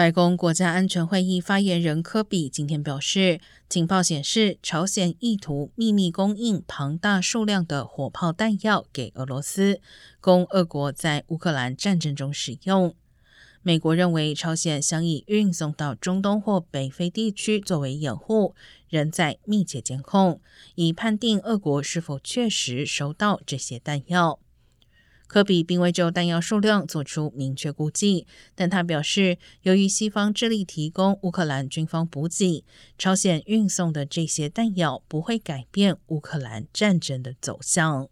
白宫国家安全会议发言人科比今天表示，情报显示，朝鲜意图秘密供应庞大数量的火炮弹药给俄罗斯，供俄国在乌克兰战争中使用。美国认为，朝鲜想以运送到中东或北非地区作为掩护，仍在密切监控，以判定俄国是否确实收到这些弹药。科比并未就弹药数量做出明确估计，但他表示，由于西方致力提供乌克兰军方补给，朝鲜运送的这些弹药不会改变乌克兰战争的走向。